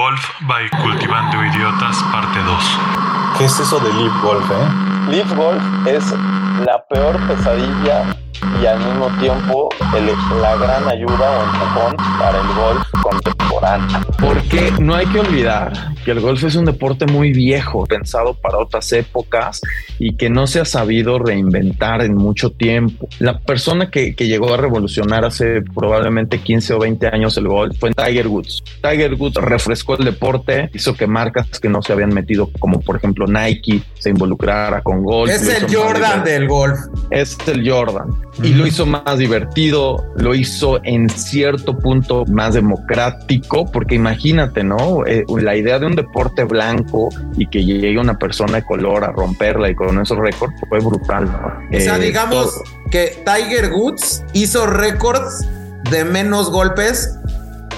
Golf by Cultivando Idiotas, parte 2. ¿Qué es eso de Live Golf, eh? Live Golf es la peor pesadilla y al mismo tiempo el- la gran ayuda o empujón para el golf Porque no hay que olvidar que el golf es un deporte muy viejo, pensado para otras épocas y que no se ha sabido reinventar en mucho tiempo. La persona que, que llegó a revolucionar hace probablemente 15 o 20 años el golf fue Tiger Woods. Tiger Woods refrescó el deporte, hizo que marcas que no se habían metido, como por ejemplo Nike, se involucrara con golf. Es el Jordan del golf. Es el Jordan. Y lo hizo más divertido, lo hizo en cierto punto más democrático, porque imagínate, ¿no? Eh, la idea de un deporte blanco y que llegue una persona de color a romperla y con esos récords fue brutal, ¿no? O sea, Eh, digamos todo. que Tiger Woods hizo récords de menos golpes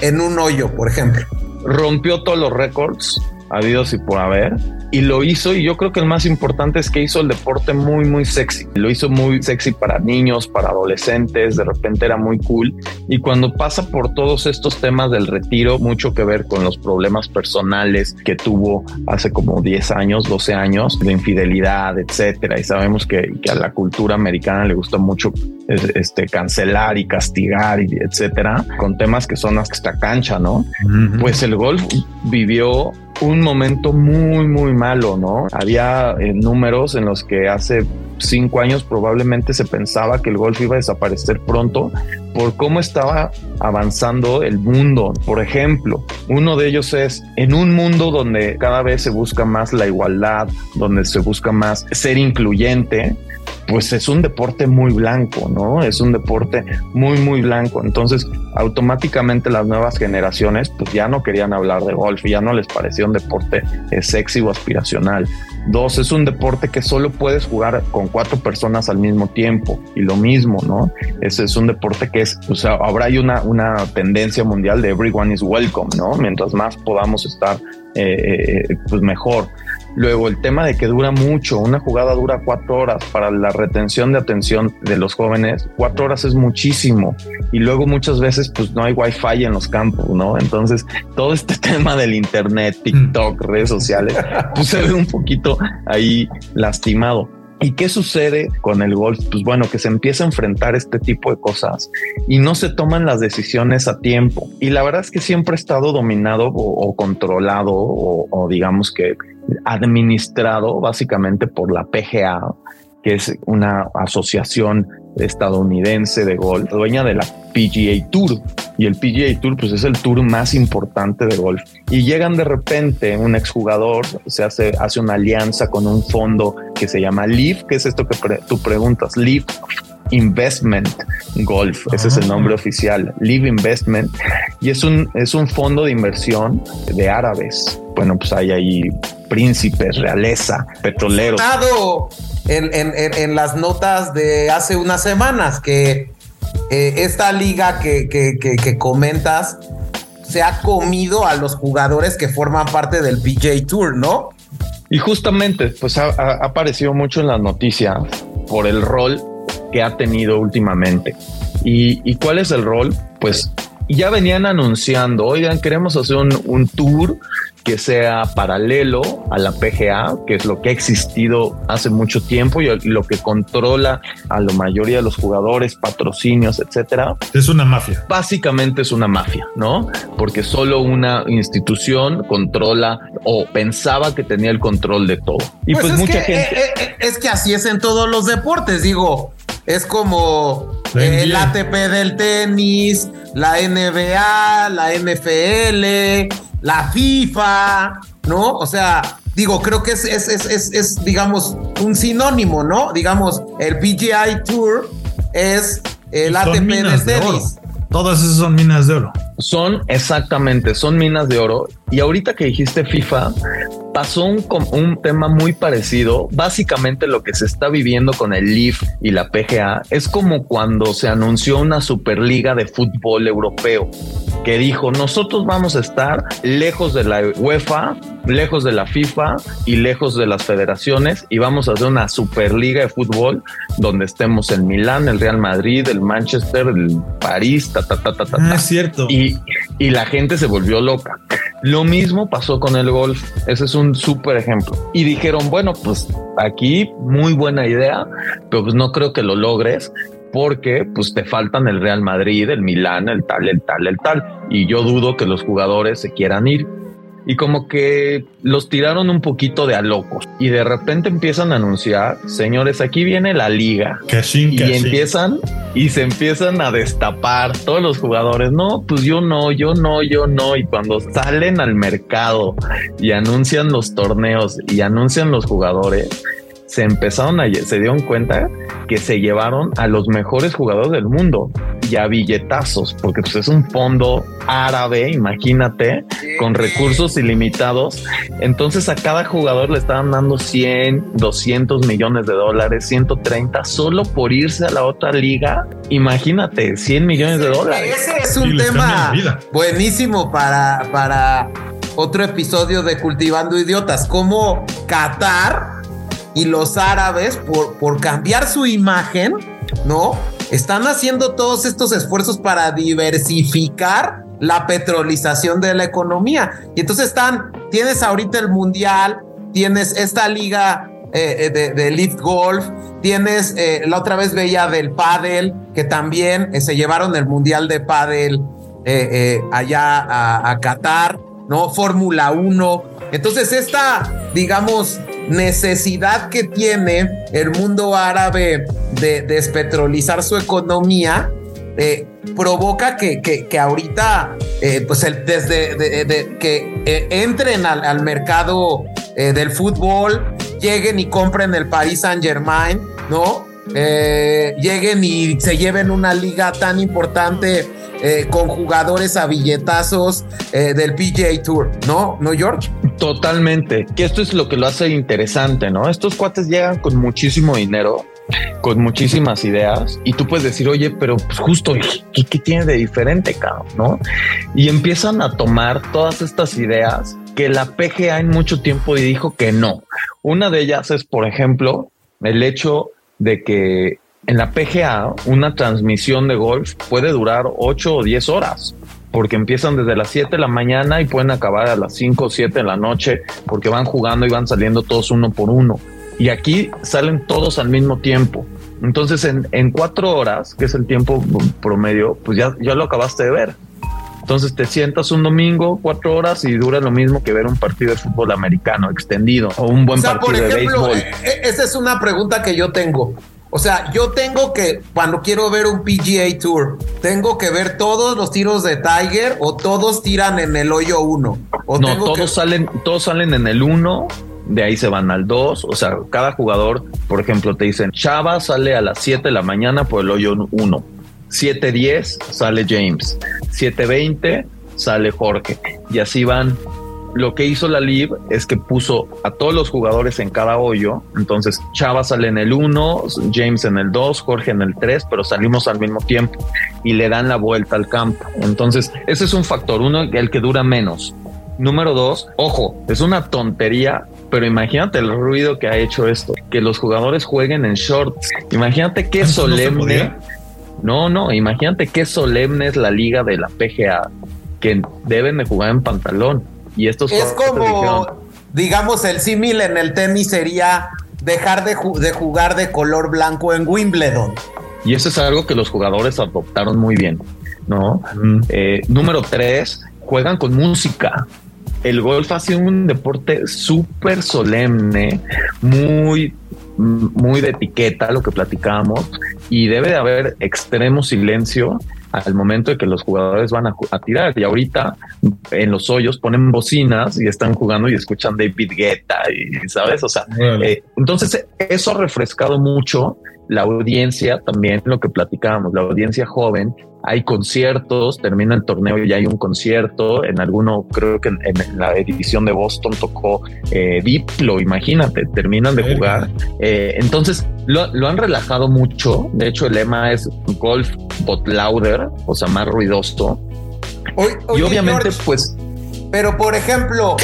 en un hoyo, por ejemplo. rompió todos los récords habidos y por haber y lo hizo y yo creo que el más importante es que hizo el deporte muy muy sexy. Lo hizo muy sexy para niños para adolescentes de repente era muy cool. Y cuando pasa por todos estos temas del retiro mucho que ver con los problemas personales que tuvo hace como 10 años 12 años de infidelidad etcétera. Y sabemos que, que a la cultura americana le gusta mucho es- este cancelar y castigar y etcétera con temas que son hasta cancha no pues el golf vivió un momento muy, muy malo, ¿no? Había eh, números en los que hace cinco años probablemente se pensaba que el golf iba a desaparecer pronto por cómo estaba avanzando el mundo. Por ejemplo, uno de ellos es en un mundo donde cada vez se busca más la igualdad, donde se busca más ser incluyente, pues es un deporte muy blanco, ¿no? Es un deporte muy, muy blanco. Entonces, automáticamente las nuevas generaciones, pues ya no querían hablar de golf ya no les parecía un deporte eh, sexy o aspiracional. Dos, es un deporte que solo puedes jugar con cuatro personas al mismo tiempo y lo mismo, ¿no? Ese es un deporte que es, o sea, ahora hay una, una tendencia mundial de everyone is welcome, ¿no? Mientras más podamos estar, eh, eh, pues mejor. Luego el tema de que dura mucho, una jugada dura cuatro horas para la retención de atención de los jóvenes, cuatro horas es muchísimo y luego muchas veces pues no hay wifi en los campos, ¿no? Entonces todo este tema del internet, TikTok, redes sociales, pues se ve un poquito ahí lastimado. ¿Y qué sucede con el golf? Pues bueno, que se empieza a enfrentar este tipo de cosas y no se toman las decisiones a tiempo. Y la verdad es que siempre ha estado dominado o, controlado o digamos que administrado básicamente por la PGA, que es una asociación estadounidense de golf, dueña de la PGA Tour. Y el PGA Tour, pues es el tour más importante de golf. Y llegan de repente un exjugador, se hace, hace una alianza con un fondo que se llama LIV, que es esto que tú preguntas, LIV Investment Golf, ese es el nombre oficial, Live Investment, y es un, es un fondo de inversión de árabes. Bueno, pues hay ahí príncipes, realeza, petroleros. En, en- en- las notas de hace unas semanas que eh, esta liga que, que- que- que comentas se ha comido a los jugadores que forman parte del PJ Tour, ¿no? Y justamente, pues ha, ha- ha aparecido mucho en las noticias por el rol que ha tenido últimamente. ¿Y, y cuál es el rol? Pues ya venían anunciando, oigan, queremos hacer un, un tour que sea paralelo a la PGA, que es lo que ha existido hace mucho tiempo y lo que controla a la mayoría de los jugadores, patrocinios, etcétera Es una mafia. básicamente es una mafia, ¿no? Porque solo una institución controla o pensaba que tenía el control de todo. Y pues, es mucha que, gente... eh, eh, es que así es en todos los deportes, digo. Es como el. ATP del tenis, la NBA, la NFL, la FIFA, ¿no? O sea, digo, creo que es, es, es, es, digamos, un sinónimo, ¿no? Digamos, el PGI Tour es el ATP del de tenis. Todas esas son minas de oro. Son exactamente, son minas de oro. Y ahorita que dijiste FIFA, pasó un, un tema muy parecido. Básicamente lo que se está viviendo con el LIF y la PGA es como cuando se anunció una superliga de fútbol europeo que dijo nosotros vamos a estar lejos de la UEFA, lejos de la FIFA y lejos de las federaciones y vamos a hacer una superliga de fútbol donde estemos el Milán, el Real Madrid, el Manchester, el París, ta ta ta ta ta. Ah, es cierto. Y, y la gente se volvió loca. Lo mismo pasó con el golf. Ese es un súper ejemplo. Y dijeron, bueno, pues aquí muy buena idea, pero pues no creo que lo logres porque pues te faltan el Real Madrid, el Milán, el tal, el tal, el tal. Y yo dudo que los jugadores se quieran ir y como que los tiraron un poquito de a locos y de repente empiezan a anunciar, señores, aquí viene la liga y empiezan y se empiezan a destapar todos los jugadores. No, pues yo no, yo no, yo no. Y cuando salen al mercado y anuncian los torneos y anuncian los jugadores, se empezaron a, se dieron cuenta que se llevaron a los mejores jugadores del mundo y a billetazos, porque pues es un fondo árabe, imagínate, con recursos ilimitados. Entonces a cada jugador le estaban dando 100, 200 millones de dólares, 130, solo por irse a la otra liga. Imagínate, 100 millones de dólares. Ese es un tema buenísimo para, para otro episodio de Cultivando Idiotas, como Qatar y los árabes, por, por cambiar su imagen, ¿no? Están haciendo todos estos esfuerzos para diversificar la petrolización de la economía. Y entonces están, tienes ahorita el mundial, tienes esta liga eh, eh, de, Lift Golf, tienes eh, la otra vez veía del pádel, que también se llevaron el mundial de pádel allá a, a Qatar, ¿no? Fórmula 1. Entonces esta, digamos, necesidad que tiene el mundo árabe de despetrolizar su economía, eh, provoca que, que, ahorita, eh, pues desde que eh, entren al, mercado del fútbol, lleguen y compren el Paris Saint Germain, ¿no? Lleguen y se lleven una liga tan importante con jugadores a billetazos del PGA Tour, ¿no? ¿No, George? Totalmente, que esto es lo que lo hace interesante, ¿no? Estos cuates llegan con muchísimo dinero, con muchísimas ideas y tú puedes decir, oye, pero pues justo, ¿qué, qué tiene de diferente, cabrón? ¿No? Y empiezan a tomar todas estas ideas que la PGA en mucho tiempo dijo que no. Una de ellas es, por ejemplo, el hecho de que en la PGA una transmisión de golf puede durar 8 o 10 horas porque empiezan desde las 7 de la mañana y pueden acabar a las 5 o 7 de la noche, porque van jugando y van saliendo todos uno por uno. Y aquí salen todos al mismo tiempo. Entonces, en, en cuatro horas, que es el tiempo promedio, pues ya, ya lo acabaste de ver. Entonces te sientas un domingo, cuatro horas y dura lo mismo que ver un partido de fútbol americano extendido o un buen partido de béisbol. Eh, eh, esa es una pregunta que yo tengo. O sea, yo tengo que, cuando quiero ver un PGA Tour, tengo que ver todos los tiros de Tiger o todos tiran en el hoyo uno. O no, todos salen, todos salen en el uno, de ahí se van al dos. O sea, cada jugador, por ejemplo, te dicen Chava sale a las 7 de la mañana por el hoyo uno. 7.10 sale James. 7.20 sale Jorge. Y así van lo que hizo la Lib es que puso a todos los jugadores en cada hoyo. Entonces, Chava sale en el 1, James en el 2, Jorge en el 3, pero salimos al mismo tiempo y le dan la vuelta al campo. Entonces, ese es un factor. Uno, el que dura menos. Número dos, ojo, es una tontería, pero imagínate el ruido que ha hecho esto, que los jugadores jueguen en shorts. Imagínate qué solemne. No, no, imagínate qué solemne es la liga de la PGA, que deben de jugar en pantalón. Y estos es como, digamos, el símil en el tenis sería dejar de, jugar de color blanco en Wimbledon. Y eso es algo que los jugadores adoptaron muy bien, ¿no? Eh, número tres, juegan con música. El golf ha sido un deporte súper solemne, muy, muy de etiqueta, lo que platicábamos, y debe de haber extremo silencio al momento de que los jugadores van a, tirar. Y ahorita en los hoyos ponen bocinas y están jugando y escuchan David Guetta y sabes, o sea, eh, entonces eso ha refrescado mucho la audiencia también, lo que platicábamos, la audiencia joven hay conciertos, termina el torneo y hay un concierto. En alguno, creo que en, la edición de Boston tocó eh, Diplo, imagínate, terminan de jugar. Eh, entonces lo, han relajado mucho. De hecho, el lema es golf but louder, o sea, más ruidoso. y obviamente, pues. Pero por ejemplo,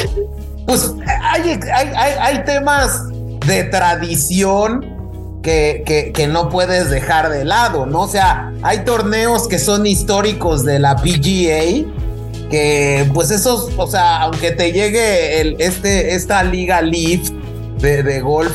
pues hay, hay, hay temas de tradición que, que, no puedes dejar de lado, ¿no? O sea, hay torneos que son históricos de la PGA que pues esos, o sea, aunque te llegue el, este, esta liga Leaf de, de golf,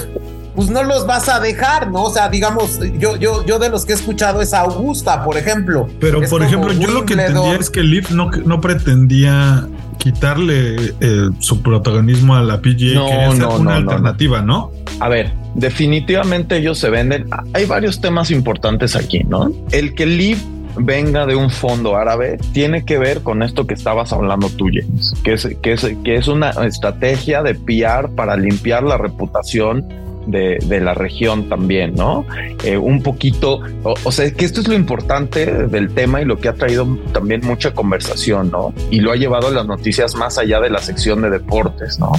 pues no los vas a dejar, ¿no? O sea, digamos, yo, yo, yo de los que he escuchado es Augusta, por ejemplo. Pero, Es por ejemplo, yo lo que entendía es que Leaf no, no pretendía quitarle eh, su protagonismo a la PGA, No, quería ser no, una no, no, alternativa, ¿no? A ver, definitivamente ellos se venden. Hay varios temas importantes aquí, ¿no? El que Liv venga de un fondo árabe tiene que ver con esto que estabas hablando tú, James, que es, que es, que es una estrategia de PR para limpiar la reputación de, la región también, ¿no? Eh, un poquito, o, o sea, que esto es lo importante del tema y lo que ha traído también mucha conversación, ¿no? Y lo ha llevado a las noticias más allá de la sección de deportes, ¿no?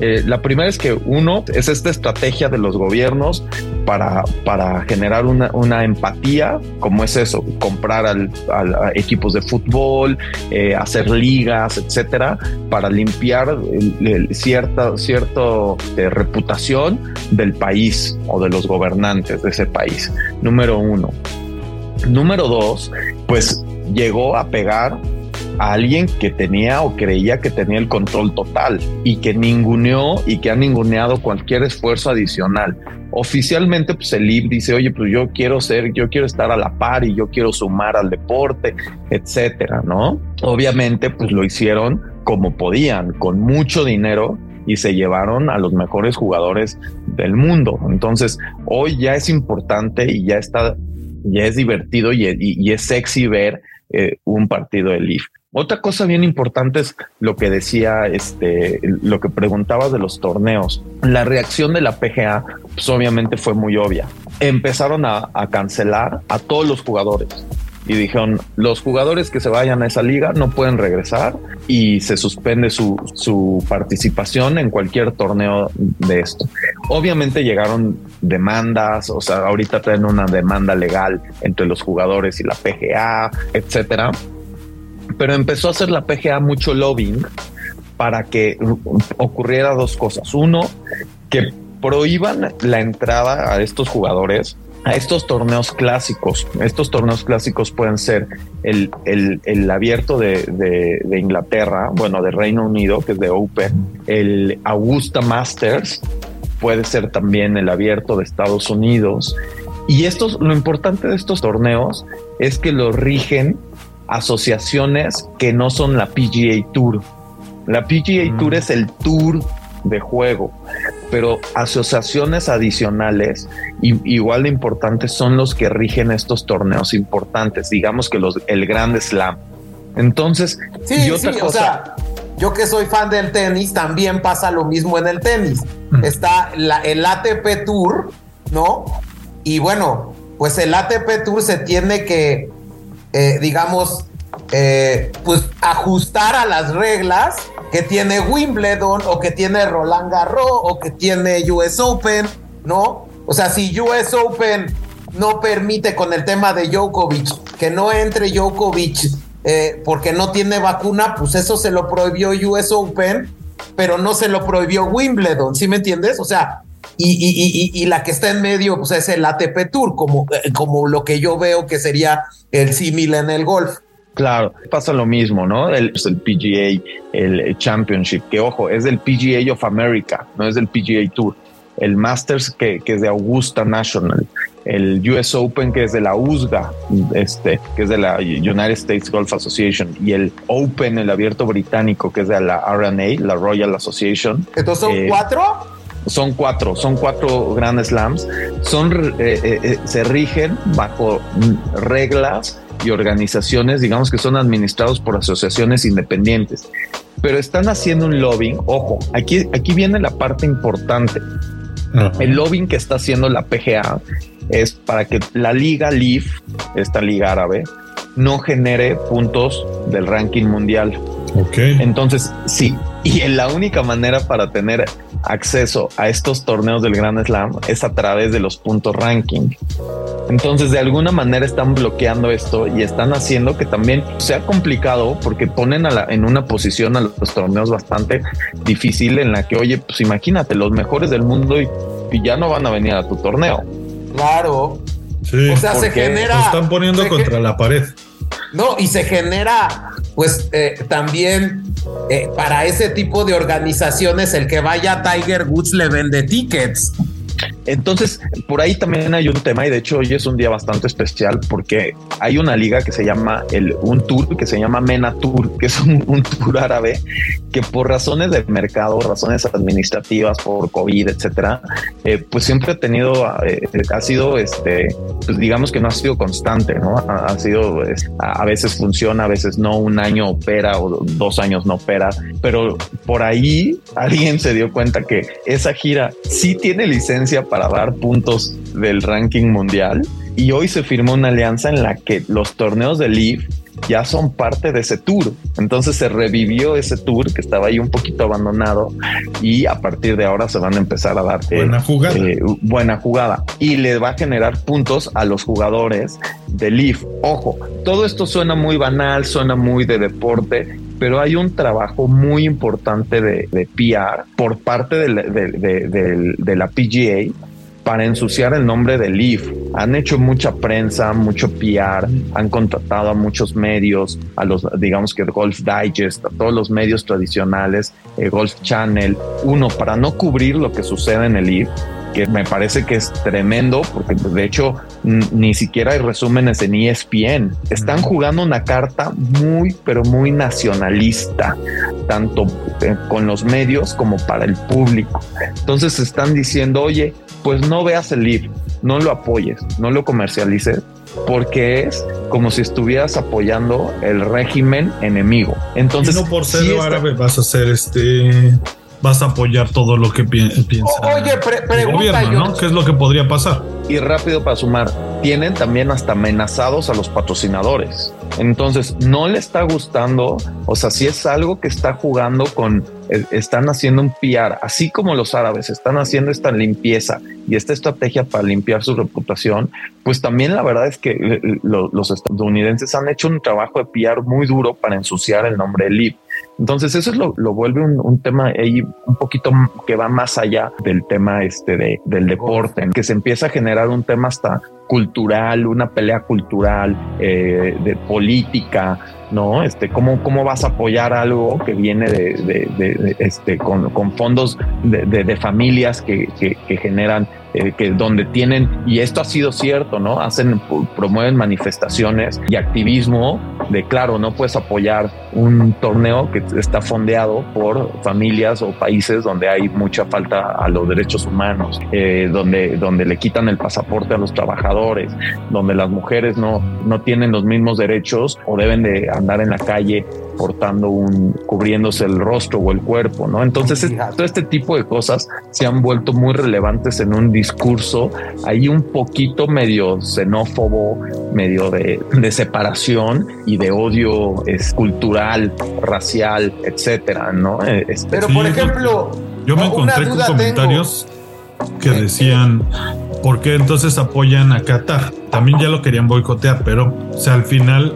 Eh, la primera es que uno es esta estrategia de los gobiernos para, para generar una, una empatía, como es eso, comprar al, equipos de fútbol, eh, hacer ligas, etcétera, para limpiar cierta cierto, eh, reputación del país o de los gobernantes de ese país. Número uno. Número dos, pues llegó a pegar a alguien que tenía o creía que tenía el control total y que ninguneó y que ha ninguneado cualquier esfuerzo adicional. Oficialmente, pues el IB dice, oye, pues yo quiero ser, yo quiero estar a la par y yo quiero sumar al deporte, etcétera, ¿no? Obviamente, pues lo hicieron como podían, con mucho dinero y se llevaron a los mejores jugadores del mundo. Entonces, hoy ya es importante y ya está, ya es divertido y, y- y es sexy ver eh, un partido de Leaf. Otra cosa bien importante es lo que decía, este, lo que preguntabas de los torneos. La reacción de la PGA, pues obviamente fue muy obvia. Empezaron a, cancelar a todos los jugadores y dijeron los jugadores que se vayan a esa liga no pueden regresar y se suspende su, su participación en cualquier torneo de esto. Obviamente llegaron demandas, o sea, ahorita traen una demanda legal entre los jugadores y la PGA, etcétera. Pero empezó a hacer la PGA mucho lobbying para que ocurriera dos cosas. Uno, que prohíban la entrada a estos jugadores a estos torneos clásicos. Estos torneos clásicos pueden ser el, el, el abierto de, de, de, Inglaterra, bueno, de Reino Unido, que es de Open, el Augusta Masters, puede ser también el abierto de Estados Unidos. Y estos, lo importante de estos torneos es que los rigen asociaciones que no son la PGA Tour. La PGA mm. Tour es el tour de juego, pero asociaciones adicionales y, igual de importantes son los que rigen estos torneos importantes, digamos que los el Grand Slam. Entonces, sí, y otra sí, cosa, o sea, yo que soy fan del tenis, también pasa lo mismo en el tenis. Mm. Está la, el ATP Tour, ¿no? Y bueno, pues el ATP Tour se tiene que, eh, digamos, eh, pues ajustar a las reglas que tiene Wimbledon o que tiene Roland Garros o que tiene US Open, ¿no? O sea, si US Open no permite con el tema de Djokovic que no entre Djokovic eh, porque no tiene vacuna, pues eso se lo prohibió US Open, pero no se lo prohibió Wimbledon, ¿sí me entiendes? O sea, y, y, y, y, la que está en medio pues es el ATP Tour, como, como lo que yo veo que sería el símil en el golf. Claro, pasa lo mismo, ¿no? El, el, PGA, el Championship, que ojo, es del PGA of America, no es del PGA Tour. El Masters, que, que es de Augusta National. El US Open, que es de la USGA, este, que es de la United States Golf Association. Y el Open, el abierto británico, que es de la RNA, la Royal Association. ¿Entonces son eh, cuatro? Son cuatro, son cuatro Grand Slams. Son, eh, eh, se rigen bajo reglas y organizaciones, digamos que son administrados por asociaciones independientes, pero están haciendo un lobbying. Ojo, aquí, aquí viene la parte importante. Uh -huh. El lobbying que está haciendo la PGA es para que la liga Leaf, esta liga árabe, no genere puntos del ranking mundial. Ok. Entonces, sí. Y la única manera para tener acceso a estos torneos del Grand Slam es a través de los puntos ranking. Entonces, de alguna manera están bloqueando esto y están haciendo que también sea complicado porque ponen a la, en una posición a los torneos bastante difícil en la que, oye, pues imagínate, los mejores del mundo y, y ya no van a venir a tu torneo. Claro. Sí, o sea, se genera. Se están poniendo se contra la pared. No, y se genera pues eh, también eh, para ese tipo de organizaciones el que vaya a Tiger Woods le vende tickets. Entonces, por ahí también hay un tema y de hecho hoy es un día bastante especial porque hay una liga que se llama el un tour que se llama Mena Tour, que es un, tour árabe que por razones de mercado, razones administrativas, por COVID, etcétera, eh, pues siempre ha tenido, eh, ha sido, este, pues digamos que no ha sido constante, no ha, sido, a veces funciona, a veces no, un año opera o dos años no opera, pero por ahí alguien se dio cuenta que esa gira sí tiene licencia para dar puntos del ranking mundial. Y hoy se firmó una alianza en la que los torneos de Leaf ya son parte de ese tour. Entonces se revivió ese tour que estaba ahí un poquito abandonado y a partir de ahora se van a empezar a dar eh, buena jugada. Eh, buena jugada y le va a generar puntos a los jugadores de Leaf. Ojo, todo esto suena muy banal, suena muy de deporte, pero hay un trabajo muy importante de, de PR por parte de de la PGA para ensuciar el nombre de Leaf. Han hecho mucha prensa, mucho PR, han contratado a muchos medios, a los, digamos que Golf Digest, a todos los medios tradicionales, el Golf Channel, uno, para no cubrir lo que sucede en el Leaf, que me parece que es tremendo, porque de hecho ni siquiera hay resúmenes en ESPN. Están jugando una carta muy, pero muy nacionalista, tanto eh, con los medios como para el público. Entonces están diciendo, oye, pues no veas el live, no lo apoyes, no lo comercialices, porque es como si estuvieras apoyando el régimen enemigo. Entonces, no por ser árabe vas a ser este vas a apoyar todo lo que piensa Oye, el gobierno, ¿no? ¿Qué es lo que podría pasar? Y rápido para sumar, tienen también hasta amenazados a los patrocinadores. Entonces, no le está gustando, o sea, si es algo que está jugando con, eh, están haciendo un PR, así como los árabes están haciendo esta limpieza y esta estrategia para limpiar su reputación, pues también la verdad es que eh, los estadounidenses han hecho un trabajo de PR muy duro para ensuciar el nombre de entonces eso es lo, lo vuelve un, tema ahí un poquito que va más allá del tema este de, del deporte, que se empieza a generar un tema hasta cultural, una pelea cultural, eh, de política, ¿no? Este, ¿cómo, ¿Cómo vas a apoyar algo que viene de, de, este, con, con fondos de, familias que, que, que generan eh, que donde tienen, y esto ha sido cierto, ¿no? Hacen, promueven manifestaciones y activismo de, claro, no puedes apoyar un torneo que está fondeado por familias o países donde hay mucha falta a los derechos humanos, eh, donde, donde le quitan el pasaporte a los trabajadores, donde las mujeres no, no tienen los mismos derechos o deben de andar en la calle portando un, cubriéndose el rostro o el cuerpo, ¿no? Entonces, todo este tipo de cosas se han vuelto muy relevantes en un discurso ahí un poquito medio xenófobo, medio de, separación y de odio es, cultural, racial, etcétera, ¿no? Eh, este, Pero, por ejemplo, yo me encontré con comentarios que decían, ¿por qué entonces apoyan a Qatar? También ya lo querían boicotear, pero o sea, al final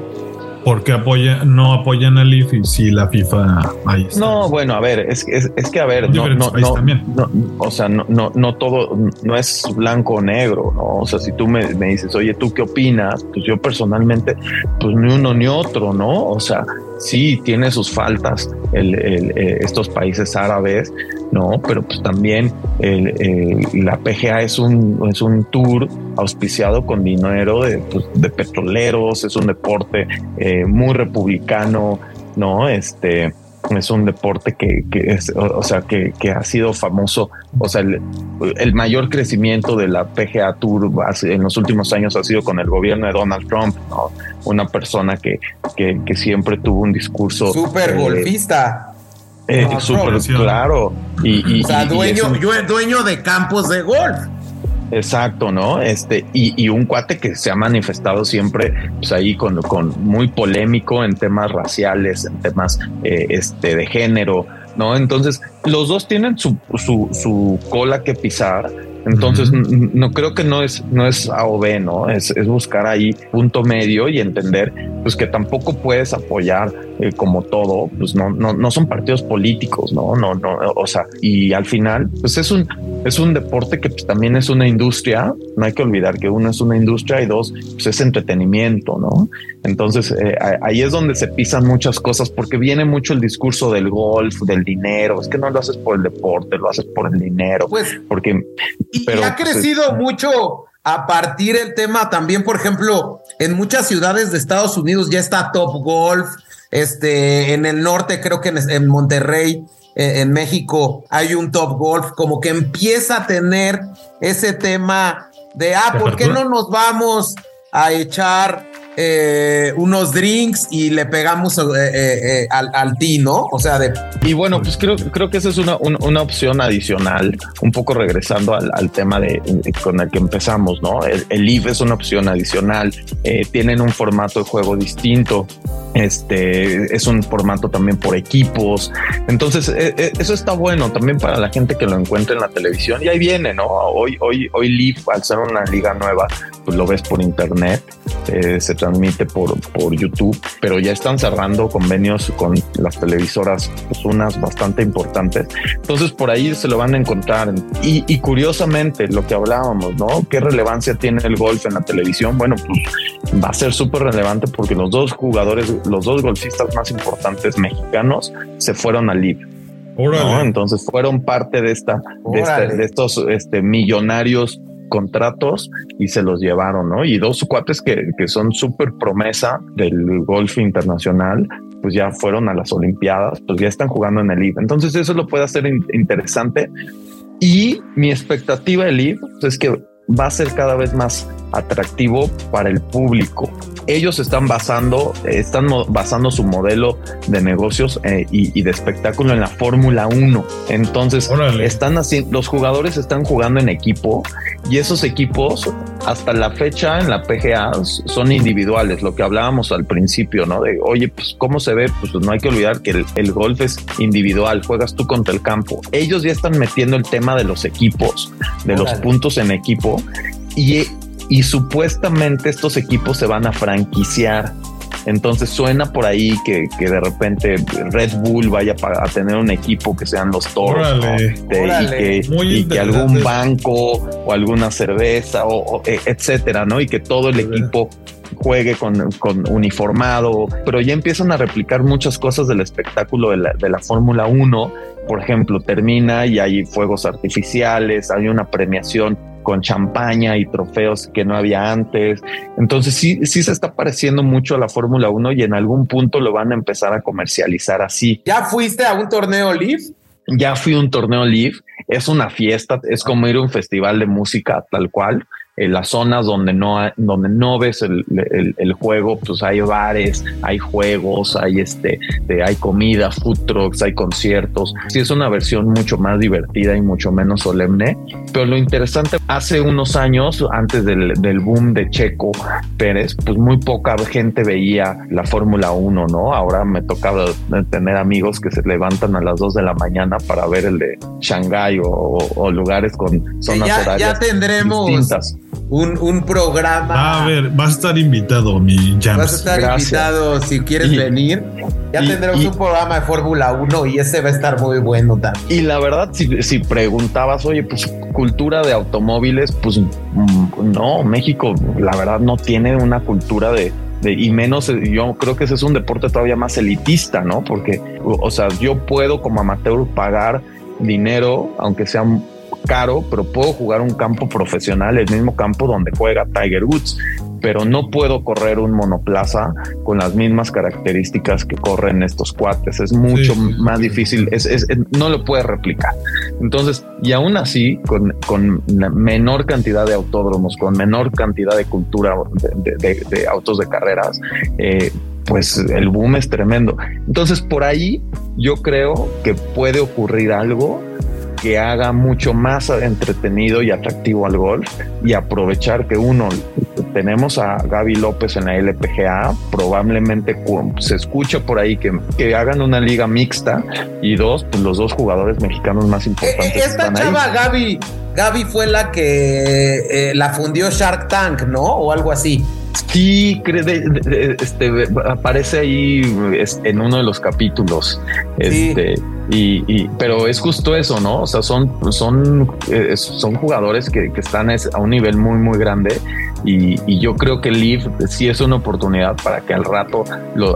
porque apoya, no apoyan al IF y si la FIFA ahí está. No, bueno, a ver, es, es, es que a ver, no, no, no, o sea, no, no, no todo, no es blanco o negro, ¿no? O sea, si tú me, me, dices, oye, ¿tú qué opinas? Pues yo personalmente, pues ni uno ni otro, ¿no? O sea, sí tiene sus faltas el, el, eh, estos países árabes, ¿no? Pero pues también la PGA es un, es un tour auspiciado con dinero de, pues, de petroleros, es un deporte eh, muy republicano, ¿no? Este es un deporte que, que es, o, sea, que, que, ha sido famoso. O sea, el, el, mayor crecimiento de la PGA Tour en los últimos años ha sido con el gobierno de Donald Trump, ¿no? Una persona que, que, que siempre tuvo un discurso. Súper eh, golfista. Eh, súper claro. Y, o sea, dueño, yo dueño de campos de golf. Exacto, ¿no? Este, y, un cuate que se ha manifestado siempre, pues ahí con, con muy polémico en temas raciales, en temas eh, este, de género, ¿no? Entonces, los dos tienen su, su, su cola que pisar entonces, no creo que no es, no es A o B, ¿no? Es, es, buscar ahí punto medio y entender pues que tampoco puedes apoyar eh, como todo, pues no, no, no son partidos políticos, ¿no? No, no, o sea, y al final, pues es un, es un deporte que pues, también es una industria. No hay que olvidar que uno es una industria y dos pues, es entretenimiento, ¿no? Entonces eh, ahí es donde se pisan muchas cosas porque viene mucho el discurso del golf, del dinero. Es que no lo haces por el deporte, lo haces por el dinero. Pues, porque y, pero, ha pues, crecido mucho a partir del tema también, por ejemplo, en muchas ciudades de Estados Unidos ya está Top Golf. Este, en el norte, creo que en, Monterrey, eh, en México, hay un Top Golf, como que empieza a tener ese tema de, ah, ¿por qué no nos vamos a echar eh, unos drinks y le pegamos eh, eh, al, al ¿no? O sea, de... Y bueno, pues creo, creo que esa es una, una, opción adicional, un poco regresando al, tema de, con el que empezamos, ¿no? El, el IF es una opción adicional, tienen un formato de juego distinto, este es un formato también por equipos, entonces eso está bueno también para la gente que lo encuentre en la televisión y ahí viene, ¿no? Hoy, hoy, hoy Leaf, al ser una liga nueva, pues lo ves por internet, se transmite por, por YouTube, pero ya están cerrando convenios con las televisoras, pues unas bastante importantes. Entonces por ahí se lo van a encontrar. Y, y curiosamente, lo que hablábamos, ¿no? ¿Qué relevancia tiene el golf en la televisión? Bueno, pues va a ser súper relevante porque los dos jugadores, los dos golfistas más importantes mexicanos se fueron al LIV. ¿no? Entonces fueron parte de esta, de, este, de, estos este, millonarios contratos y se los llevaron, ¿no? Y dos cuates que, que son súper promesa del golf internacional, pues ya fueron a las Olimpiadas, pues ya están jugando en el IB. Entonces eso lo puede hacer interesante. Y mi expectativa del IB pues, es que va a ser cada vez más atractivo para el público. Ellos están basando, están basando su modelo de negocios eh, y, de espectáculo en la Fórmula 1. Entonces, están así, los jugadores están jugando en equipo y esos equipos hasta la fecha en la PGA son individuales, lo que hablábamos al principio, ¿no? De, oye, pues cómo se ve, pues no hay que olvidar que el, golf es individual, juegas tú contra el campo. Ellos ya están metiendo el tema de los equipos, de los puntos en equipo y y supuestamente estos equipos se van a franquiciar. Entonces suena por ahí que, de repente Red Bull vaya a tener un equipo que sean los toros este, y, que, algún banco o alguna cerveza o, e, etcétera, ¿no? Y que todo el equipo juegue con, uniformado, pero ya empiezan a replicar muchas cosas del espectáculo de la, de la Fórmula 1. Por ejemplo, termina y hay fuegos artificiales, hay una premiación con champaña y trofeos que no había antes. Entonces sí, sí se está pareciendo mucho a la Fórmula 1 y en algún punto lo van a empezar a comercializar así. ¿Ya fuiste a un torneo Live? Ya fui a un torneo Live. Es una fiesta, es como ir a un festival de música tal cual en las zonas donde no, donde no ves el, juego, pues hay bares, hay juegos, hay este, hay comida, food trucks, hay conciertos. Sí es una versión mucho más divertida y mucho menos solemne. Pero lo interesante, hace unos años, antes del, boom de Checo Pérez, pues muy poca gente veía la Fórmula 1, ¿no? Ahora me toca tener amigos que se levantan a las 2 de la mañana para ver el de Shanghái o, lugares con zonas horarias ya tendremos distintas un, un programa. a ver, vas a estar invitado, mi James. Vas a estar invitado si quieres venir. Ya tendremos un programa de Fórmula 1 y ese va a estar muy bueno también. Y la verdad, si, si preguntabas, oye, pues cultura de automóviles, pues mm, no, México, la verdad, no tiene una cultura de, de, y menos yo creo que ese es un deporte todavía más elitista, ¿no? Porque, o sea, yo puedo como amateur pagar dinero, aunque sea caro, pero puedo jugar un campo profesional, el mismo campo donde juega Tiger Woods, pero no puedo correr un monoplaza con las mismas características que corren estos cuates. Es mucho más difícil, es, no lo puedes replicar. Entonces, y aún así, con, con menor cantidad de autódromos, con menor cantidad de cultura de, autos de carreras, eh, pues el boom es tremendo. Entonces, por ahí yo creo que puede ocurrir algo que haga mucho más entretenido y atractivo al golf y aprovechar que uno tenemos a Gaby López en la LPGA, probablemente se escucha por ahí que, que hagan una liga mixta y dos, pues los dos jugadores mexicanos más eh, importantes. Eh, esta chava Gaby, Gaby fue la que eh, la fundió Shark Tank, ¿no? O algo así. Sí, este, aparece ahí en uno de los capítulos. Este, y, pero es justo eso, ¿no? O sea, son, son, eh, son jugadores que, están a un nivel muy, muy grande. Y, yo creo que Leaf sí es una oportunidad para que al rato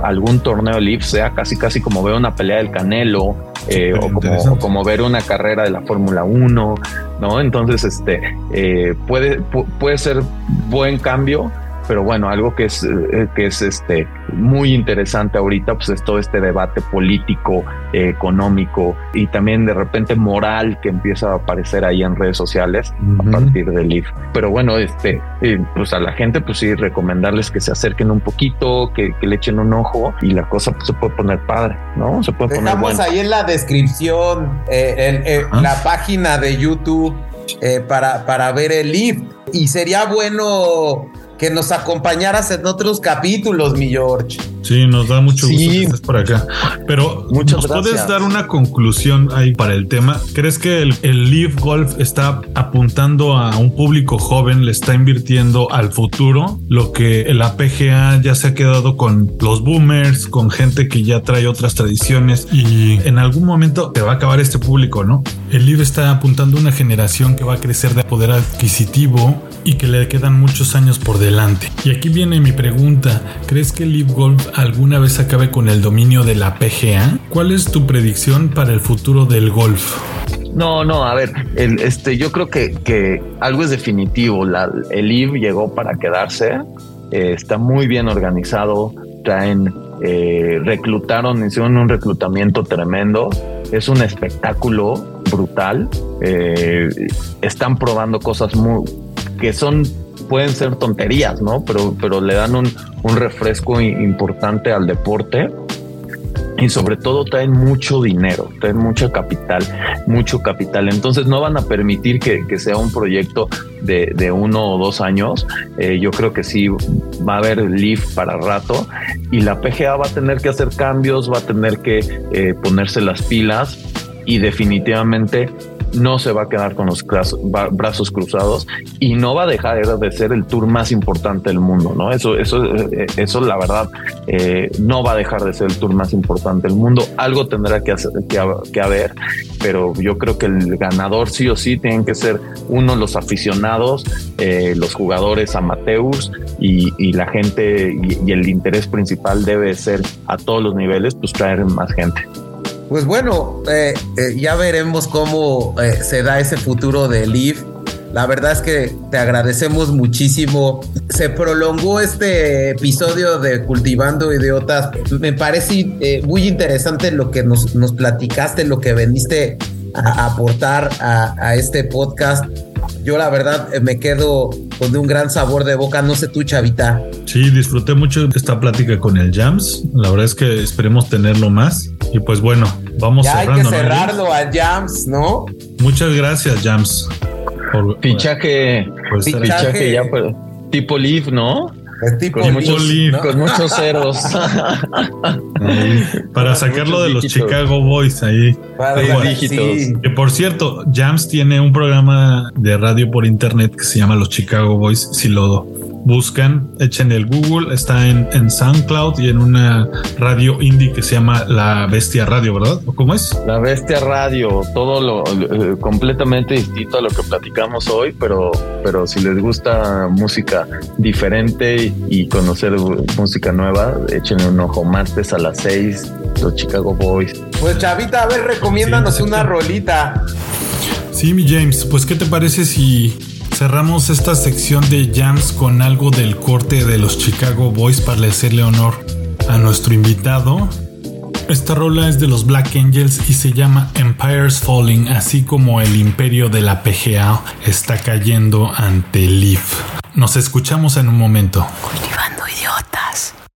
algún torneo de Leaf sea casi, casi como ver una pelea del Canelo eh, o, como, como, ver una carrera de la Fórmula 1, ¿no? Entonces, este eh, puede, puede ser buen cambio pero bueno, algo que es, eh, que es este, muy interesante ahorita, pues es todo este debate político, económico y también de repente moral que empieza a aparecer ahí en redes sociales a partir del IF. Pero bueno, este, eh, pues a la gente, pues sí, recomendarles que se acerquen un poquito, que, le echen un ojo y la cosa pues, se puede poner padre, ¿no? Se puede Dejamos poner ahí en la descripción eh, la página de YouTube para, para ver el IF. Y sería bueno que nos acompañaras en otros capítulos, mi George. Sí, nos da mucho gusto que estés por acá. Pero ¿nos puedes dar una conclusión ahí para el tema? ¿Crees que el, el Leaf Golf está apuntando a un público joven, le está invirtiendo al futuro? Lo que la PGA ya se ha quedado con los boomers, con gente que ya trae otras tradiciones y en algún momento te va a acabar este público, ¿no? El Leaf está apuntando a una generación que va a crecer de poder adquisitivo y que le quedan muchos años por delante. Y aquí viene mi pregunta, ¿crees que el Leaf Golf alguna vez acabe con el dominio de la PGA? ¿Cuál es tu predicción para el futuro del golf? No, no, a ver, este, yo creo que, algo es definitivo. el Leaf llegó para quedarse, eh, está muy bien organizado, traen, eh, reclutaron, hicieron un reclutamiento tremendo, es un espectáculo brutal, eh, están probando cosas muy que son pueden ser tonterías, ¿no? Pero, pero le dan un, un refresco importante al deporte y sobre todo traen mucho dinero, traen mucho capital, mucho capital. Entonces no van a permitir que, que sea un proyecto de, de, uno o dos años. Eh, yo creo que sí va a haber Leaf para rato y la PGA va a tener que hacer cambios, va a tener que eh, ponerse las pilas y definitivamente no se va a quedar con los brazos cruzados y no va a dejar de ser el tour más importante del mundo, ¿no? Eso, eso, eh, eso la verdad, eh, no va a dejar de ser el tour más importante del mundo. Algo tendrá que, hacer, que, haber, pero yo creo que el ganador sí o sí tienen que ser uno los aficionados, eh, los jugadores amateurs y, la gente y, y el interés principal debe ser a todos los niveles, pues traer más gente. Pues bueno, eh, eh, ya veremos cómo eh, se da ese futuro de Leaf. La verdad es que te agradecemos muchísimo. Se prolongó este episodio de Cultivando Idiotas. Me parece muy interesante lo que nos, nos platicaste, lo que veniste a aportar a, a este podcast. Yo la verdad me quedo con un gran sabor de boca, no sé tú, Chavita. Sí, disfruté mucho esta plática con el Jams. La verdad es que esperemos tenerlo más. Y pues bueno, vamos ya cerrando. Hay que cerrarlo al Jams, ¿no? Muchas gracias, Jams. Por, fichaje, pues, fichaje, ya, tipo Leaf, ¿no? Con, muchos ceros. para sacarlo de los Chicago Boys ahí. dígitos. Que por cierto, Jams tiene un programa de radio por internet que se llama Los Chicago Boys. Si lo buscan, echen el Google, está en, en SoundCloud y en una radio indie que se llama La Bestia Radio, ¿verdad? ¿O cómo es? La Bestia Radio, todo lo eh, completamente distinto a lo que platicamos hoy, pero, pero si les gusta música diferente y conocer música nueva, echen un ojo martes a las seis, los Chicago Boys. Pues Chavita, a ver, recomiéndanos una rolita. Sí, mi James, pues ¿qué te parece si Cerramos esta sección de jams con algo del corte de los Chicago Boys para hacerle honor a nuestro invitado. Esta rola es de los Black Angels y se llama Empire's Falling, así como el imperio de la PGA está cayendo ante Leaf. Nos escuchamos en un momento. Cultivando idiota.